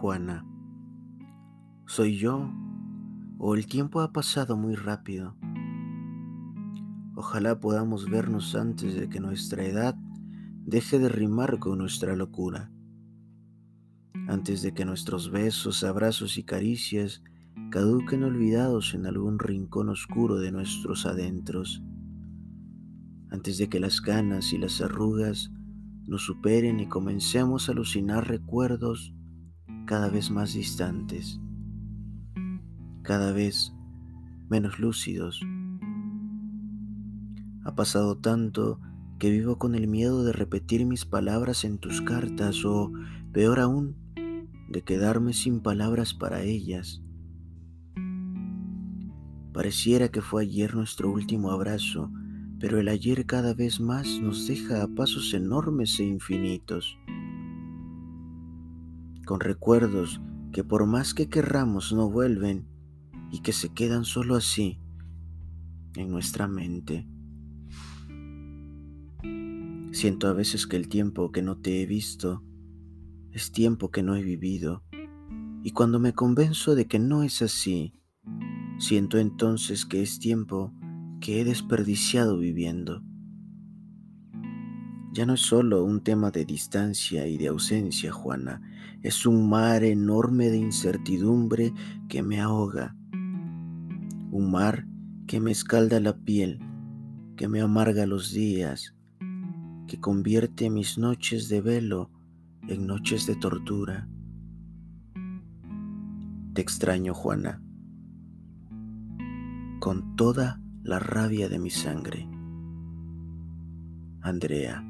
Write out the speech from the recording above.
Juana, ¿soy yo o el tiempo ha pasado muy rápido? Ojalá podamos vernos antes de que nuestra edad deje de rimar con nuestra locura, antes de que nuestros besos, abrazos y caricias caduquen olvidados en algún rincón oscuro de nuestros adentros, antes de que las ganas y las arrugas nos superen y comencemos a alucinar recuerdos cada vez más distantes, cada vez menos lúcidos ha pasado tanto que vivo con el miedo de repetir mis palabras en tus cartas o, peor aún, de quedarme sin palabras para ellas. Pareciera que fue ayer nuestro último abrazo, pero el ayer cada vez más nos deja a pasos enormes e infinitos, con recuerdos que por más que querramos no vuelven y que se quedan solo así en nuestra mente. Siento a veces que el tiempo que no te he visto es tiempo que no he vivido. Y cuando me convenzo de que no es así, siento entonces que es tiempo que he desperdiciado viviendo. Ya no es solo un tema de distancia y de ausencia, Juana, es un mar enorme de incertidumbre que me ahoga, un mar que me escalda la piel, que me amarga los días, que convierte mis noches de velo en noches de tortura. Te extraño, Juana, con toda la rabia de mi sangre. Andrea.